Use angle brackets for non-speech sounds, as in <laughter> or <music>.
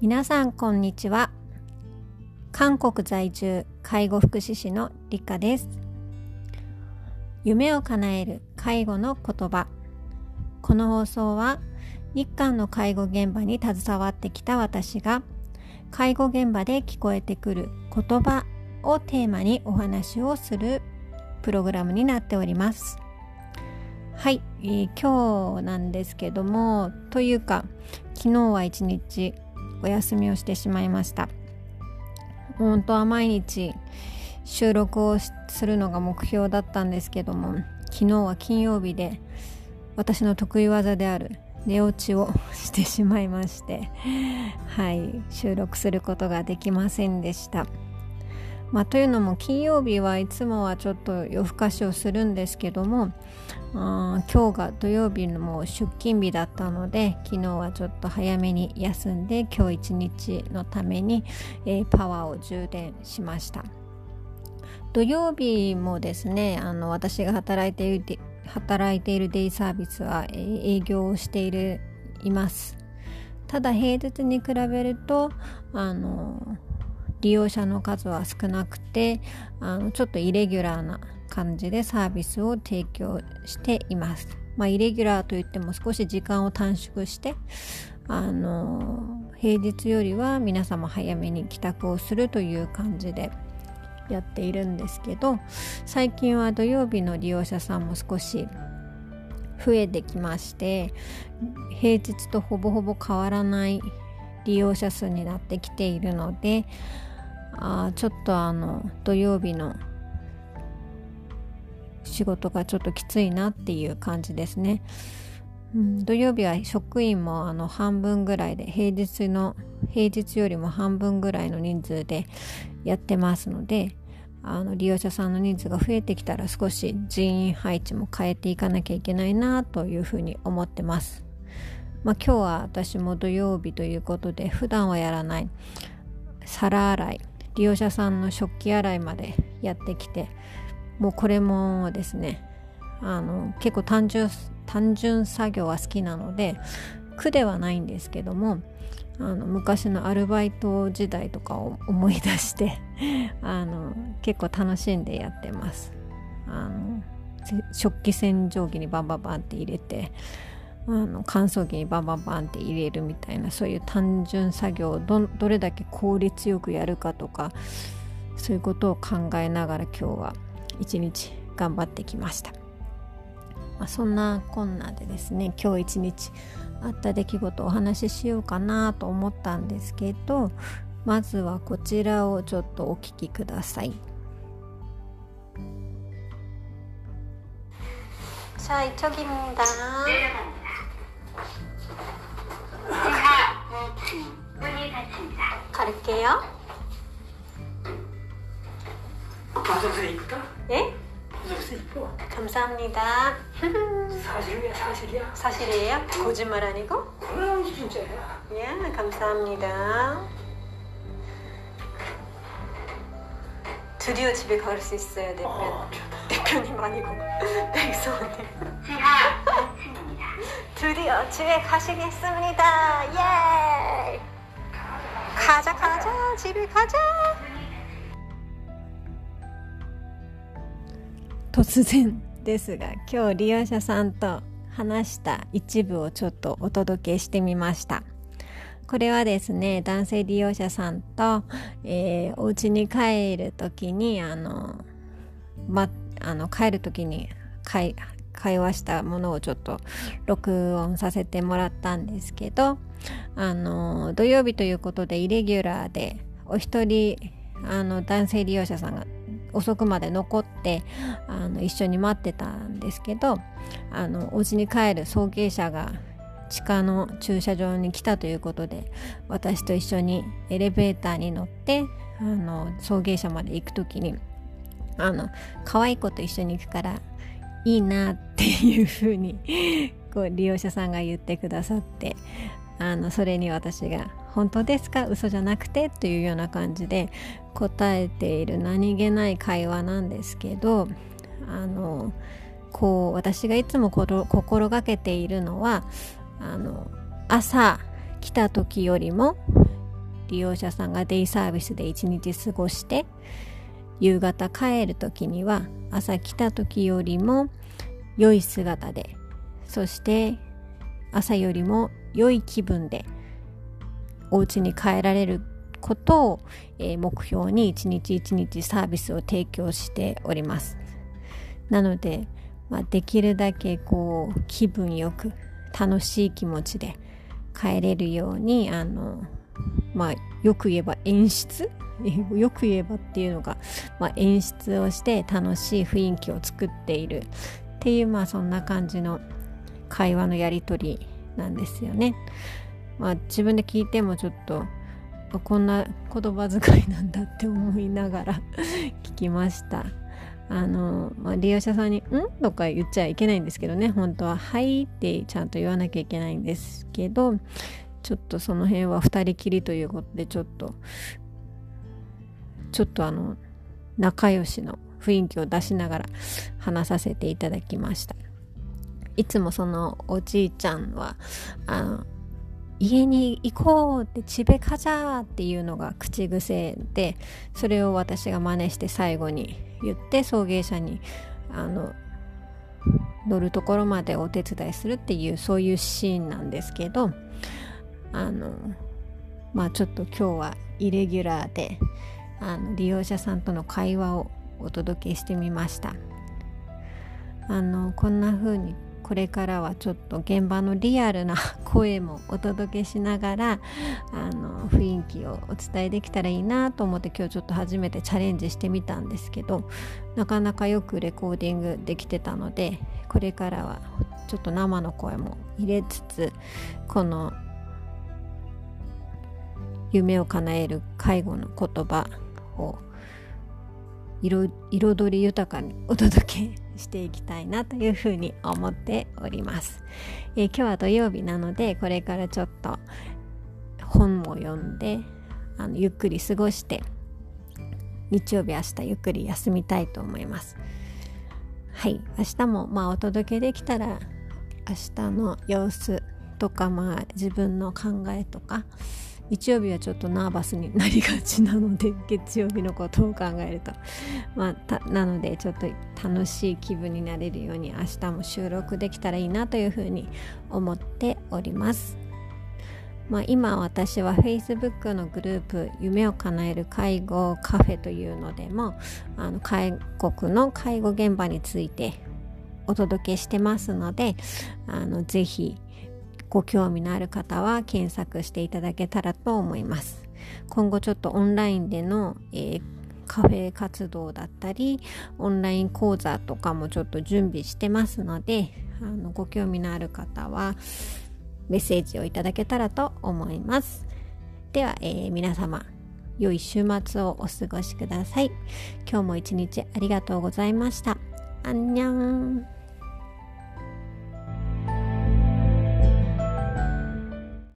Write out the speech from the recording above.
皆さんこんにちは。韓国在住介護福祉士のりかです。夢を叶える介護の言葉。この放送は日韓の介護現場に携わってきた私が介護現場で聞こえてくる言葉をテーマにお話をするプログラムになっております。はい、えー、今日なんですけどもというか昨日は一日お休みをしてしまいました本当は毎日収録をするのが目標だったんですけども昨日は金曜日で私の得意技である寝落ちをしてしまいましてはい収録することができませんでした。まあ、というのも金曜日はいつもはちょっと夜更かしをするんですけどもあ今日が土曜日のもう出勤日だったので昨日はちょっと早めに休んで今日一日のために、えー、パワーを充電しました。土曜日もですねあの私が働いている働いているデイサービスは、え、営業をしているいます。ただ平日に比べるとあの利用者の数は少なくてあのちょっとイレギュラーな感じでサービスを提供しています。まあ、イレギュラーといっても少し時間を短縮してあの平日よりは皆様早めに帰宅をするという感じでやっているんですけど最近は土曜日の利用者さんも少し増えてきまして平日とほぼほぼ変わらない利用者数になってきているのであちょっとあの土曜日の仕事がちょっときついなっていう感じですね。うん、土曜日は職員もあの半分ぐらいで平日の平日よりも半分ぐらいの人数でやってますのであの利用者さんの人数が増えてきたら少し人員配置も変えていかなきゃいけないなというふうに思ってます。まあ、今日は私も土曜日ということで普段はやらない皿洗い利用者さんの食器洗いまでやってきてもうこれもですねあの結構単純単純作業は好きなので苦ではないんですけどもあの昔のアルバイト時代とかを思い出して <laughs> あの結構楽しんでやってます。あの食器洗浄機にバンバンバンって入れてあの乾燥機にバンバンバンって入れるみたいなそういう単純作業をどどれだけ効率よくやるかとかそういうことを考えながら今日は一日頑張ってきました、まあ、そんなこんなでですね今日一日あった出来事をお話ししようかなと思ったんですけどまずはこちらをちょっとお聞きください자 이쪽입니다. 문이 닫힙니다. 갈게요. 벗어서 이쁘다? 예? 벗어서 이 뻐. 감사합니다. 사실이야, 사실이야. 사실이에요? 거짓말 아니고? 그럼 진짜야. 예, 감사합니다. 드디어 집에 갈 수 있어요, 대표. 어, 대표님 아니고 <laughs> 백소님. 드디어 집에 가시겠습니다. 예! 가자 가자 집에 가자. 突然ですが今日利用者さんと話した一部をちょっとお届けしてみました。これはですね男性利用者さんと、えー、お家に帰る時にあの,、ま、あの帰る時に会会話したものをちょっと録音させてもらったんですけどあの土曜日ということでイレギュラーでお一人あの男性利用者さんが遅くまで残ってあの一緒に待ってたんですけどあのお家に帰る送迎車が地下の駐車場に来たということで私と一緒にエレベーターに乗ってあの送迎車まで行く時にあの可愛い子と一緒に行くからいいなっていうふうにこう利用者さんが言ってくださってあのそれに私が「本当ですか？嘘じゃなくて?」というような感じで答えている何気ない会話なんですけどあのこう私がいつも心がけているのはあの朝来た時よりも利用者さんがデイサービスで一日過ごして夕方帰る時には朝来た時よりも良い姿でそして朝よりも良い気分でお家に帰られることを、えー、目標に一日一日サービスを提供しております。なので、まあ、できるだけこう気分よく楽しい気持ちで帰れるようにあのまあよく言えば演出？<laughs> よく言えばっていうのが、まあ、演出をして楽しい雰囲気を作っている。っていうまあそんな感じの会話のやり取りなんですよね。まあ自分で聞いてもちょっとこんな言葉遣いなんだって思いながら <laughs> 聞きました。あの、まあ、利用者さんに「ん?」とか言っちゃいけないんですけどね本当は「はい」ってちゃんと言わなきゃいけないんですけどちょっとその辺は2人きりということでちょっとちょっとあの仲良しの雰囲気を出しながら話させていただきましたいつもそのおじいちゃんはあの家に行こうってチベカジャーっていうのが口癖でそれを私が真似して最後に言って送迎車にあの乗るところまでお手伝いするっていうそういうシーンなんですけどあのまあちょっと今日はイレギュラーであの利用者さんとの会話をお届けしてみました。あのこんな風にこれからはちょっと現場のリアルな声もお届けしながらあの雰囲気をお伝えできたらいいなと思って今日ちょっと初めてチャレンジしてみたんですけどなかなかよくレコーディングできてたのでこれからはちょっと生の声も入れつつこの夢を叶える介護の言葉を彩り豊かにお届けしていきたいなというふうに思っております、えー、今日は土曜日なのでこれからちょっと本を読んであのゆっくり過ごして日曜日明日ゆっくり休みたいと思います。はい。明日もまあお届けできたら明日の様子とかまあ自分の考えとか日曜日はちょっとナーバスになりがちなので月曜日のことを考えると。まあなのでちょっと楽しい気分になれるように明日も収録できたらいいなというふうに思っております。まあ、今私は Facebook のグループ夢を叶える介護カフェというのでもあの介国の介護現場についてお届けしてますのであのぜひご興味のある方は検索していただけたらと思います。今後ちょっとオンラインでの、えー、カフェ活動だったりオンライン講座とかもちょっと準備してますのであのご興味のある方はメッセージをいただけたらと思います。では、えー、皆様良い週末をお過ごしください。今日も一日ありがとうございました。アンニャン。